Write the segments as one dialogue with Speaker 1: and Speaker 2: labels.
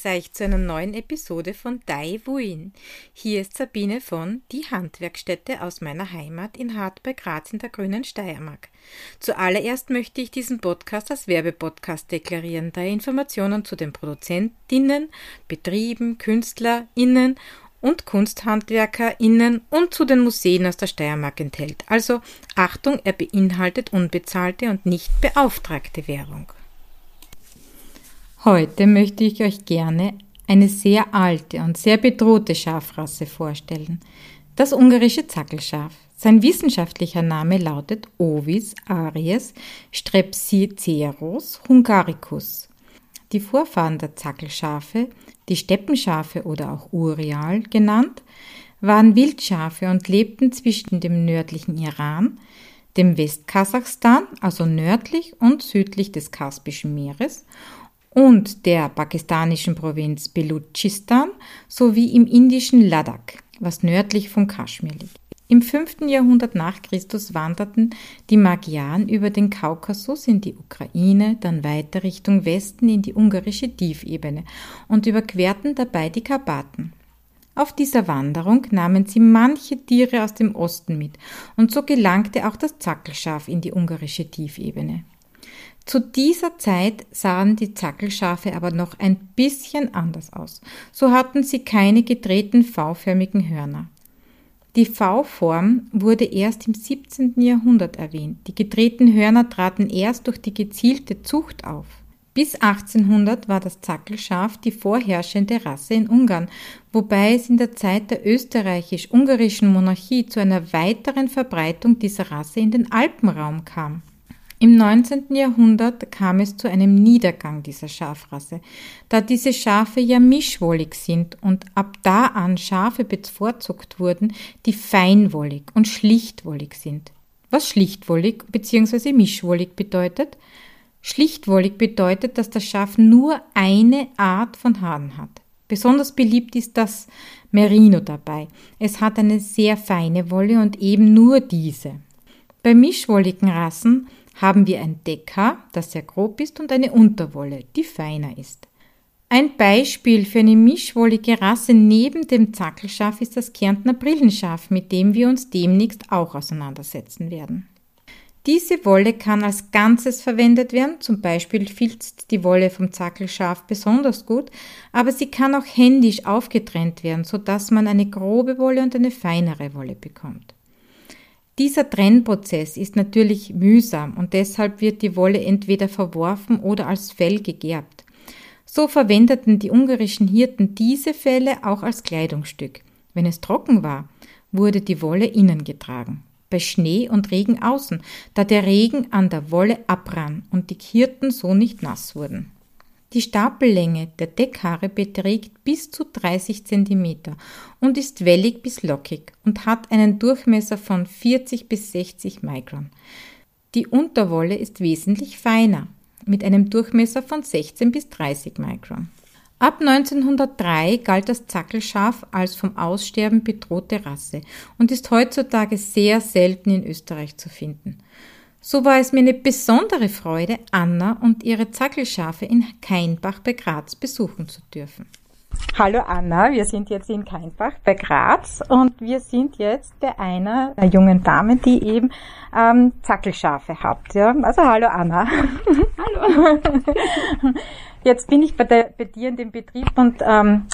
Speaker 1: Grüß euch zu einer neuen Episode von Dai Wuin. Hier ist Sabine von Die Handwerkstätte aus meiner Heimat in Hart bei Graz in der grünen Steiermark. Zuallererst möchte ich diesen Podcast als Werbepodcast deklarieren, da er Informationen zu den Produzentinnen, Betrieben, KünstlerInnen und KunsthandwerkerInnen und zu den Museen aus der Steiermark enthält. Also Achtung, er beinhaltet unbezahlte und nicht beauftragte Werbung. Heute möchte ich euch gerne eine sehr alte und sehr bedrohte Schafrasse vorstellen. Das ungarische Zackelschaf. Sein wissenschaftlicher Name lautet Ovis aries strepsiceros hungaricus. Die Vorfahren der Zackelschafe, die Steppenschafe oder auch Urial genannt, waren Wildschafe und lebten zwischen dem nördlichen Iran, dem Westkasachstan, also nördlich und südlich des Kaspischen Meeres und der pakistanischen Provinz Belutschistan sowie im indischen Ladakh, was nördlich von Kaschmir liegt. Im 5. Jahrhundert nach Christus wanderten die Magyaren über den Kaukasus in die Ukraine, dann weiter Richtung Westen in die ungarische Tiefebene und überquerten dabei die Karpaten. Auf dieser Wanderung nahmen sie manche Tiere aus dem Osten mit, und so gelangte auch das Zackelschaf in die ungarische Tiefebene. Zu dieser Zeit sahen die Zackelschafe aber noch ein bisschen anders aus. So hatten sie keine gedrehten V-förmigen Hörner. Die V-Form wurde erst im 17. Jahrhundert erwähnt. Die gedrehten Hörner traten erst durch die gezielte Zucht auf. Bis 1800 war das Zackelschaf die vorherrschende Rasse in Ungarn, wobei es in der Zeit der österreichisch-ungarischen Monarchie zu einer weiteren Verbreitung dieser Rasse in den Alpenraum kam. Im 19. Jahrhundert kam es zu einem Niedergang dieser Schafrasse, da diese Schafe ja mischwollig sind und ab da an Schafe bevorzugt wurden, die feinwollig und schlichtwollig sind. Was schlichtwollig bzw. mischwollig bedeutet? Schlichtwollig bedeutet, dass das Schaf nur eine Art von Haaren hat. Besonders beliebt ist das Merino dabei. Es hat eine sehr feine Wolle und eben nur diese. Bei mischwolligen Rassen haben wir ein Deckhaar, das sehr grob ist, und eine Unterwolle, die feiner ist. Ein Beispiel für eine mischwollige Rasse neben dem Zackelschaf ist das Kärntner Brillenschaf, mit dem wir uns demnächst auch auseinandersetzen werden. Diese Wolle kann als Ganzes verwendet werden, zum Beispiel filzt die Wolle vom Zackelschaf besonders gut, aber sie kann auch händisch aufgetrennt werden, sodass man eine grobe Wolle und eine feinere Wolle bekommt. Dieser Trennprozess ist natürlich mühsam und deshalb wird die Wolle entweder verworfen oder als Fell gegerbt. So verwendeten die ungarischen Hirten diese Felle auch als Kleidungsstück. Wenn es trocken war, wurde die Wolle innen getragen, bei Schnee und Regen außen, da der Regen an der Wolle abrann und die Hirten so nicht nass wurden. Die Stapellänge der Deckhaare beträgt bis zu 30 cm und ist wellig bis lockig und hat einen Durchmesser von 40 bis 60 Mikron. Die Unterwolle ist wesentlich feiner, mit einem Durchmesser von 16 bis 30 Mikron. Ab 1903 galt das Zackelschaf als vom Aussterben bedrohte Rasse und ist heutzutage sehr selten in Österreich zu finden. So war es mir eine besondere Freude, Anna und ihre Zackelschafe in Keinbach bei Graz besuchen zu dürfen. Hallo Anna, wir sind jetzt in Keinbach bei Graz und wir sind jetzt bei einer jungen Dame, die eben ähm, Zackelschafe hat. Ja? Also hallo Anna.
Speaker 2: Hallo.
Speaker 1: Jetzt bin ich bei, der, bei dir in dem Betrieb und ähm,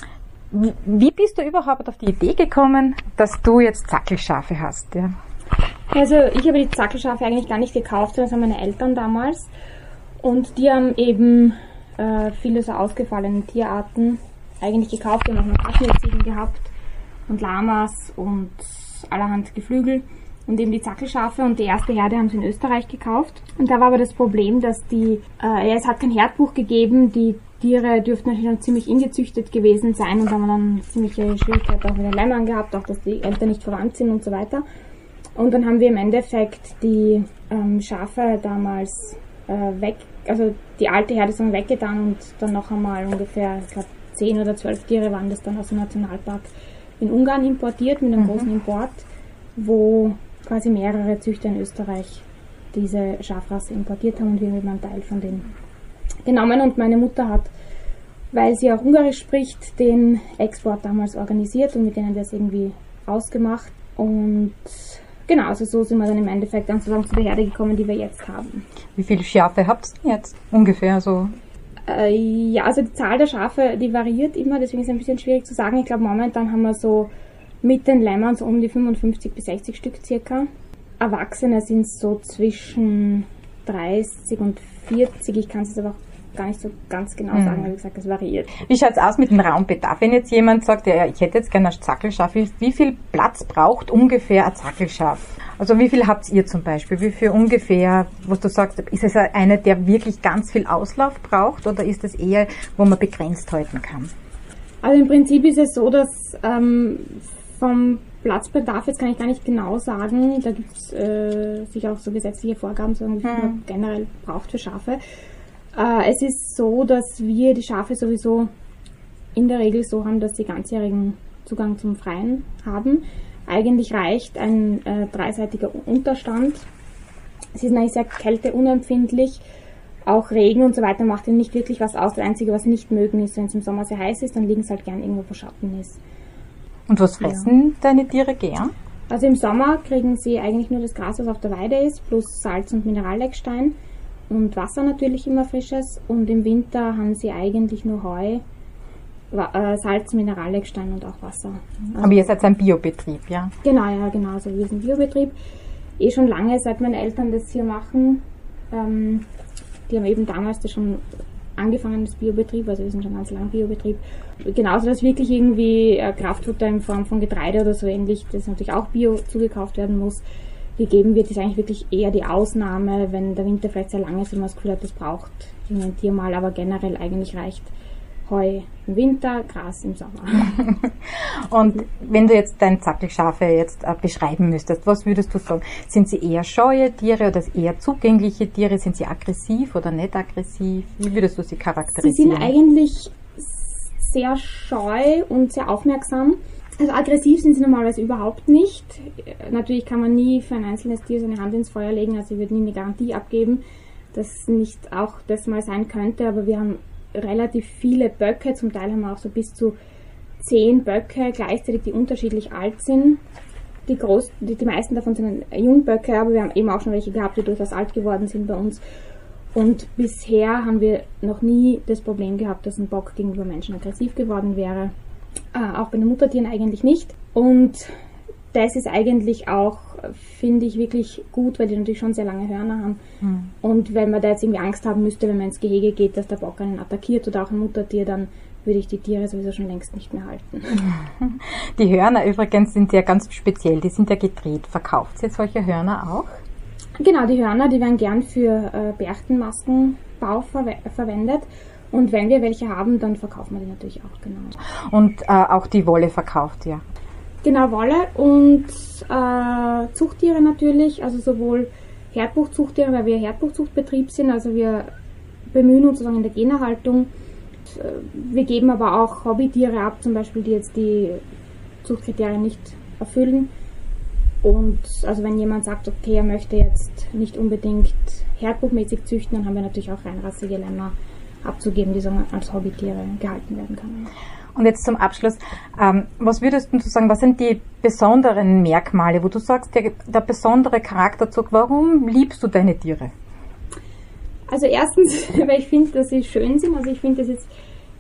Speaker 1: wie bist du überhaupt auf die Idee gekommen, dass du jetzt Zackelschafe hast? Ja?
Speaker 2: Also ich habe die Zackelschafe eigentlich gar nicht gekauft, sondern das haben meine Eltern damals. Und die haben eben äh, viele so ausgefallene Tierarten eigentlich gekauft. Die haben auch noch Kaschmirziegen gehabt und Lamas und allerhand Geflügel und eben die Zackelschafe und die erste Herde haben sie in Österreich gekauft. Und da war aber das Problem, dass die, äh, ja, es hat kein Herdbuch gegeben, die Tiere dürften natürlich schon ziemlich ingezüchtet gewesen sein und haben dann ziemliche Schwierigkeiten auch mit den Lämmern gehabt, auch dass die Eltern nicht verwandt sind und so weiter. Und dann haben wir im Endeffekt die ähm, Schafe damals äh, weg, also die alte Herde sind weggetan und dann noch einmal ungefähr, ich glaube, 10 oder 12 Tiere waren das dann aus dem Nationalpark in Ungarn importiert mit einem mhm. großen Import, wo quasi mehrere Züchter in Österreich diese Schafrasse importiert haben und wir haben einen Teil von denen genommen und meine Mutter hat weil sie auch Ungarisch spricht, den Export damals organisiert und mit denen das irgendwie ausgemacht. Und genau, also so sind wir dann im Endeffekt dann zusammen zu der Herde gekommen, die wir jetzt haben.
Speaker 1: Wie viele Schafe habt ihr jetzt ungefähr so?
Speaker 2: Äh, ja, also die Zahl der Schafe, die variiert immer, deswegen ist es ein bisschen schwierig zu sagen. Ich glaube, momentan haben wir so mit den Lämmern so um die 55 bis 60 Stück circa. Erwachsene sind so zwischen 30 und 40. Ich kann es aber auch gar nicht so ganz genau sagen, weil wie gesagt, es variiert.
Speaker 1: Wie schaut es aus mit dem Raumbedarf? Wenn jetzt jemand sagt, ja, ich hätte jetzt gerne ein Zackelschaf, wie viel Platz braucht ungefähr ein Zackelschaf? Also wie viel habt ihr zum Beispiel? Wie viel ungefähr, was du sagst, ist es eine, der wirklich ganz viel Auslauf braucht oder ist es eher, wo man begrenzt halten kann?
Speaker 2: Also im Prinzip ist es so, dass ähm, vom Platzbedarf, jetzt kann ich gar nicht genau sagen, da gibt es äh, sicher auch so gesetzliche Vorgaben, so wie viel hm. man generell braucht für Schafe. Äh, es ist so, dass wir die Schafe sowieso in der Regel so haben, dass sie ganzjährigen Zugang zum Freien haben. Eigentlich reicht ein äh, dreiseitiger Unterstand. Sie sind eigentlich sehr kälteunempfindlich. Auch Regen und so weiter macht ihnen nicht wirklich was aus. Das Einzige, was sie nicht mögen, ist, wenn es im Sommer sehr heiß ist, dann liegen sie halt gern irgendwo, wo Schatten ist.
Speaker 1: Und was fressen ja. deine Tiere gern?
Speaker 2: Also im Sommer kriegen sie eigentlich nur das Gras, was auf der Weide ist, plus Salz und Mineralleckstein und Wasser natürlich immer frisches. Und im Winter haben sie eigentlich nur Heu, äh, Salz, Mineralleckstein und auch Wasser.
Speaker 1: Also Aber ihr seid ein Biobetrieb, ja?
Speaker 2: Genau, ja, genau. Also wir sind Biobetrieb. Eh schon lange, seit meine Eltern das hier machen. Ähm, die haben eben damals das schon angefangen das Biobetrieb, also wir sind schon ganz lang Biobetrieb. Genauso, dass wirklich irgendwie äh, Kraftfutter in Form von Getreide oder so ähnlich, das natürlich auch Bio zugekauft werden muss, gegeben wird, ist eigentlich wirklich eher die Ausnahme, wenn der Winter vielleicht sehr lang ist und man das Gefühl hat, das braucht ein Tier mal, aber generell eigentlich reicht Heu im Winter, Gras im Sommer.
Speaker 1: und wenn du jetzt deine Zackelschafe jetzt äh, beschreiben müsstest, was würdest du sagen? Sind sie eher scheue Tiere oder eher zugängliche Tiere? Sind sie aggressiv oder nicht aggressiv? Wie würdest du sie charakterisieren?
Speaker 2: Sie sind eigentlich sehr scheu und sehr aufmerksam. Also aggressiv sind sie normalerweise überhaupt nicht. Natürlich kann man nie für ein einzelnes Tier seine Hand ins Feuer legen, also ich würde nie eine Garantie abgeben, dass nicht auch das mal sein könnte, aber wir haben relativ viele Böcke, zum Teil haben wir auch so bis zu zehn Böcke gleichzeitig, die unterschiedlich alt sind. Die, groß, die, die meisten davon sind Jungböcke, aber wir haben eben auch schon welche gehabt, die durchaus alt geworden sind bei uns. Und bisher haben wir noch nie das Problem gehabt, dass ein Bock gegenüber Menschen aggressiv geworden wäre. Äh, auch bei den Muttertieren eigentlich nicht. Und das ist eigentlich auch, finde ich, wirklich gut, weil die natürlich schon sehr lange Hörner haben. Mhm. Und wenn man da jetzt irgendwie Angst haben müsste, wenn man ins Gehege geht, dass der Bock einen attackiert oder auch ein Muttertier, dann würde ich die Tiere sowieso schon längst nicht mehr halten.
Speaker 1: Die Hörner übrigens sind ja ganz speziell, die sind ja gedreht. Verkauft ihr solche Hörner auch?
Speaker 2: Genau, die Hörner, die werden gern für äh, Berchtenmaskenbau ver verwendet. Und wenn wir welche haben, dann verkaufen wir die natürlich auch, genau.
Speaker 1: Und äh, auch die Wolle verkauft ihr?
Speaker 2: Genau, Wolle und äh, Zuchttiere natürlich, also sowohl Herdbuchzuchttiere, weil wir Herdbuchzuchtbetrieb sind, also wir bemühen uns sozusagen in der Generhaltung. Wir geben aber auch Hobbytiere ab, zum Beispiel, die jetzt die Zuchtkriterien nicht erfüllen. Und also wenn jemand sagt, okay, er möchte jetzt nicht unbedingt herdbuchmäßig züchten, dann haben wir natürlich auch reinrassige Lämmer abzugeben, die so als Hobbytiere gehalten werden können.
Speaker 1: Und jetzt zum Abschluss, ähm, was würdest du sagen, was sind die besonderen Merkmale, wo du sagst, der, der besondere Charakterzug, warum liebst du deine Tiere?
Speaker 2: Also erstens, weil ich finde, dass sie schön sind. Also ich finde, das ist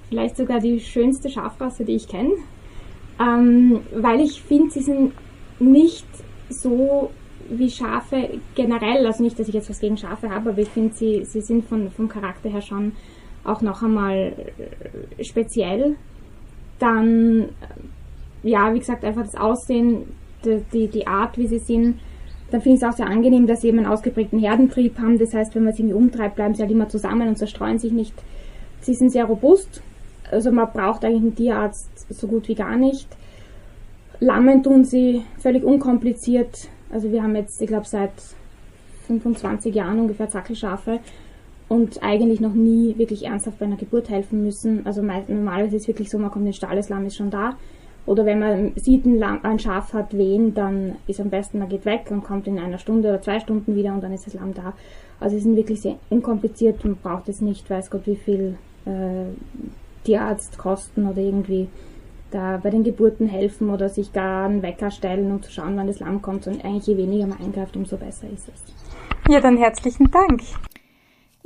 Speaker 2: vielleicht sogar die schönste Schafrasse, die ich kenne. Ähm, weil ich finde, sie sind nicht so wie Schafe generell, also nicht, dass ich jetzt was gegen Schafe habe, aber ich finde, sie, sie sind von, vom Charakter her schon auch noch einmal speziell. Dann, äh, ja, wie gesagt, einfach das Aussehen, die, die, die Art, wie sie sind. Dann finde ich es auch sehr angenehm, dass sie eben einen ausgeprägten Herdentrieb haben. Das heißt, wenn man sie irgendwie umtreibt, bleiben sie halt immer zusammen und zerstreuen sich nicht. Sie sind sehr robust. Also man braucht eigentlich einen Tierarzt so gut wie gar nicht. Lammen tun sie völlig unkompliziert. Also wir haben jetzt, ich glaube, seit 25 Jahren ungefähr Zackelschafe und eigentlich noch nie wirklich ernsthaft bei einer Geburt helfen müssen. Also normalerweise ist es wirklich so, man kommt in den das Lamm ist schon da. Oder wenn man sieht, ein, Lamm, ein Schaf hat Wehen, dann ist am besten, man geht weg und kommt in einer Stunde oder zwei Stunden wieder und dann ist das Lamm da. Also sie sind wirklich sehr unkompliziert, man braucht es nicht, weiß Gott wie viel äh, Tierarztkosten oder irgendwie da bei den Geburten helfen oder sich gar einen Wecker stellen, um zu schauen, wann das Lamm kommt. Und eigentlich je weniger man eingreift, umso besser ist es.
Speaker 1: Ja, dann herzlichen Dank.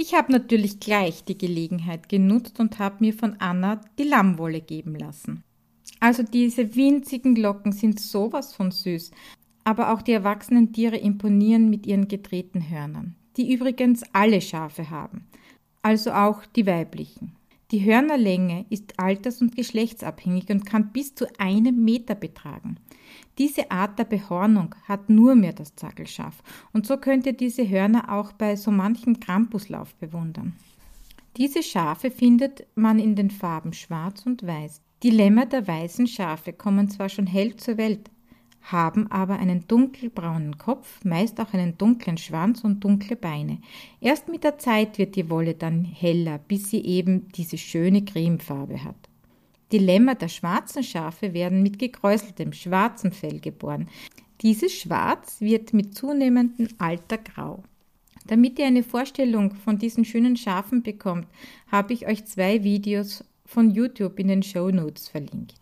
Speaker 1: Ich habe natürlich gleich die Gelegenheit genutzt und habe mir von Anna die Lammwolle geben lassen. Also diese winzigen Locken sind sowas von süß, aber auch die erwachsenen Tiere imponieren mit ihren gedrehten Hörnern, die übrigens alle Schafe haben, also auch die weiblichen. Die Hörnerlänge ist alters- und geschlechtsabhängig und kann bis zu einem Meter betragen. Diese Art der Behornung hat nur mehr das Zackelschaf und so könnt ihr diese Hörner auch bei so manchem Krampuslauf bewundern. Diese Schafe findet man in den Farben schwarz und weiß. Die Lämmer der weißen Schafe kommen zwar schon hell zur Welt, haben aber einen dunkelbraunen Kopf, meist auch einen dunklen Schwanz und dunkle Beine. Erst mit der Zeit wird die Wolle dann heller, bis sie eben diese schöne Cremefarbe hat. Die Lämmer der schwarzen Schafe werden mit gekräuseltem schwarzen Fell geboren. Dieses Schwarz wird mit zunehmendem Alter grau. Damit ihr eine Vorstellung von diesen schönen Schafen bekommt, habe ich euch zwei Videos von YouTube in den Show Notes verlinkt.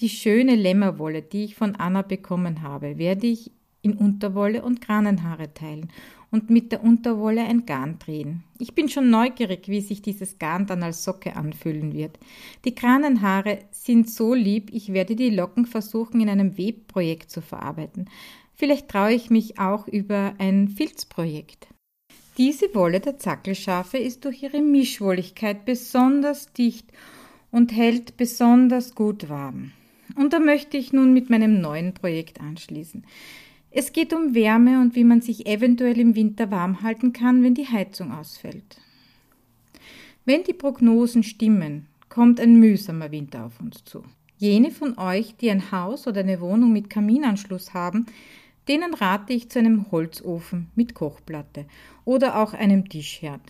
Speaker 1: Die schöne Lämmerwolle, die ich von Anna bekommen habe, werde ich in Unterwolle und Kranenhaare teilen und mit der Unterwolle ein Garn drehen. Ich bin schon neugierig, wie sich dieses Garn dann als Socke anfühlen wird. Die Kranenhaare sind so lieb, ich werde die Locken versuchen, in einem Webprojekt zu verarbeiten. Vielleicht traue ich mich auch über ein Filzprojekt. Diese Wolle der Zackelschafe ist durch ihre Mischwolligkeit besonders dicht und hält besonders gut warm. Und da möchte ich nun mit meinem neuen Projekt anschließen. Es geht um Wärme und wie man sich eventuell im Winter warm halten kann, wenn die Heizung ausfällt. Wenn die Prognosen stimmen, kommt ein mühsamer Winter auf uns zu. Jene von euch, die ein Haus oder eine Wohnung mit Kaminanschluss haben, denen rate ich zu einem Holzofen mit Kochplatte oder auch einem Tischherd.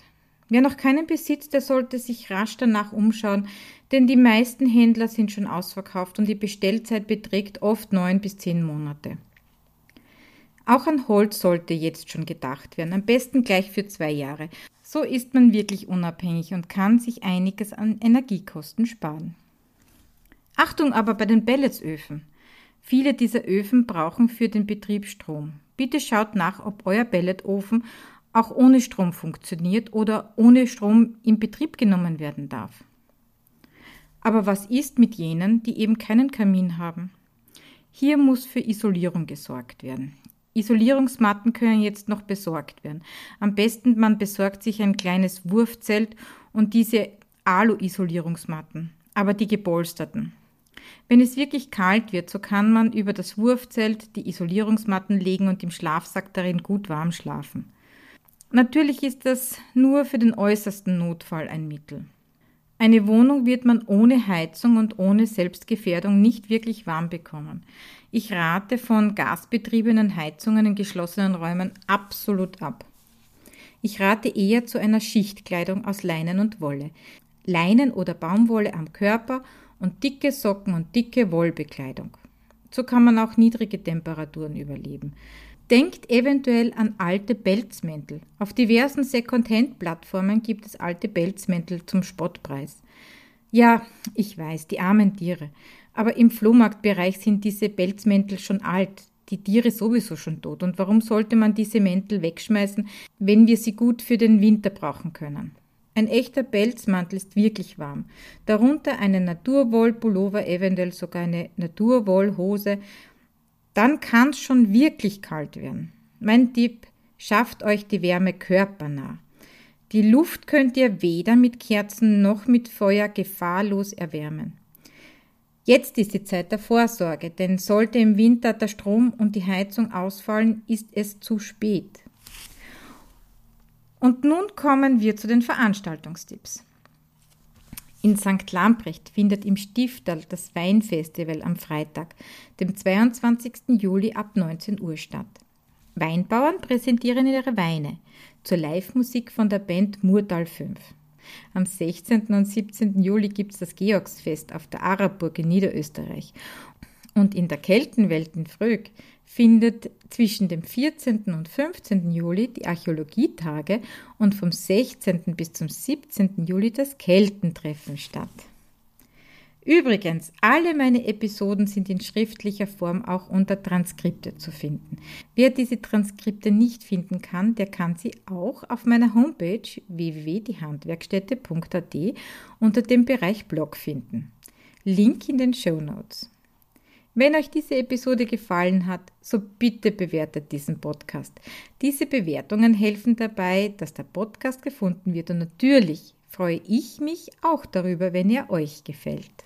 Speaker 1: Wer noch keinen besitzt, der sollte sich rasch danach umschauen, denn die meisten Händler sind schon ausverkauft und die Bestellzeit beträgt oft neun bis zehn Monate. Auch an Holz sollte jetzt schon gedacht werden, am besten gleich für zwei Jahre. So ist man wirklich unabhängig und kann sich einiges an Energiekosten sparen. Achtung aber bei den Pelletsöfen. Viele dieser Öfen brauchen für den Betrieb Strom. Bitte schaut nach, ob euer Pelletofen auch ohne Strom funktioniert oder ohne Strom in Betrieb genommen werden darf. Aber was ist mit jenen, die eben keinen Kamin haben? Hier muss für Isolierung gesorgt werden. Isolierungsmatten können jetzt noch besorgt werden. Am besten man besorgt sich ein kleines Wurfzelt und diese Alu-Isolierungsmatten, aber die gepolsterten. Wenn es wirklich kalt wird, so kann man über das Wurfzelt die Isolierungsmatten legen und im Schlafsack darin gut warm schlafen. Natürlich ist das nur für den äußersten Notfall ein Mittel. Eine Wohnung wird man ohne Heizung und ohne Selbstgefährdung nicht wirklich warm bekommen. Ich rate von gasbetriebenen Heizungen in geschlossenen Räumen absolut ab. Ich rate eher zu einer Schichtkleidung aus Leinen und Wolle. Leinen oder Baumwolle am Körper und dicke Socken und dicke Wollbekleidung. So kann man auch niedrige Temperaturen überleben. Denkt eventuell an alte Pelzmäntel. Auf diversen Second-Hand-Plattformen gibt es alte Pelzmäntel zum Spottpreis. Ja, ich weiß, die armen Tiere. Aber im Flohmarktbereich sind diese Pelzmäntel schon alt, die Tiere sowieso schon tot. Und warum sollte man diese Mäntel wegschmeißen, wenn wir sie gut für den Winter brauchen können? Ein echter Pelzmantel ist wirklich warm. Darunter einen Naturwollpullover, eventuell sogar eine Naturwollhose dann kann es schon wirklich kalt werden. Mein Tipp, schafft euch die Wärme körpernah. Die Luft könnt ihr weder mit Kerzen noch mit Feuer gefahrlos erwärmen. Jetzt ist die Zeit der Vorsorge, denn sollte im Winter der Strom und die Heizung ausfallen, ist es zu spät. Und nun kommen wir zu den Veranstaltungstipps. In St. Lamprecht findet im Stifterl das Weinfestival am Freitag, dem 22. Juli ab 19 Uhr statt. Weinbauern präsentieren ihre Weine zur Live-Musik von der Band Murtal 5. Am 16. und 17. Juli gibt es das Georgsfest auf der Araburg in Niederösterreich. Und in der Keltenwelt in Frög findet zwischen dem 14. und 15. Juli die Archäologietage und vom 16. bis zum 17. Juli das Keltentreffen statt. Übrigens, alle meine Episoden sind in schriftlicher Form auch unter Transkripte zu finden. Wer diese Transkripte nicht finden kann, der kann sie auch auf meiner Homepage www.diehandwerkstätte.at unter dem Bereich Blog finden. Link in den Show Notes. Wenn euch diese Episode gefallen hat, so bitte bewertet diesen Podcast. Diese Bewertungen helfen dabei, dass der Podcast gefunden wird und natürlich freue ich mich auch darüber, wenn er euch gefällt.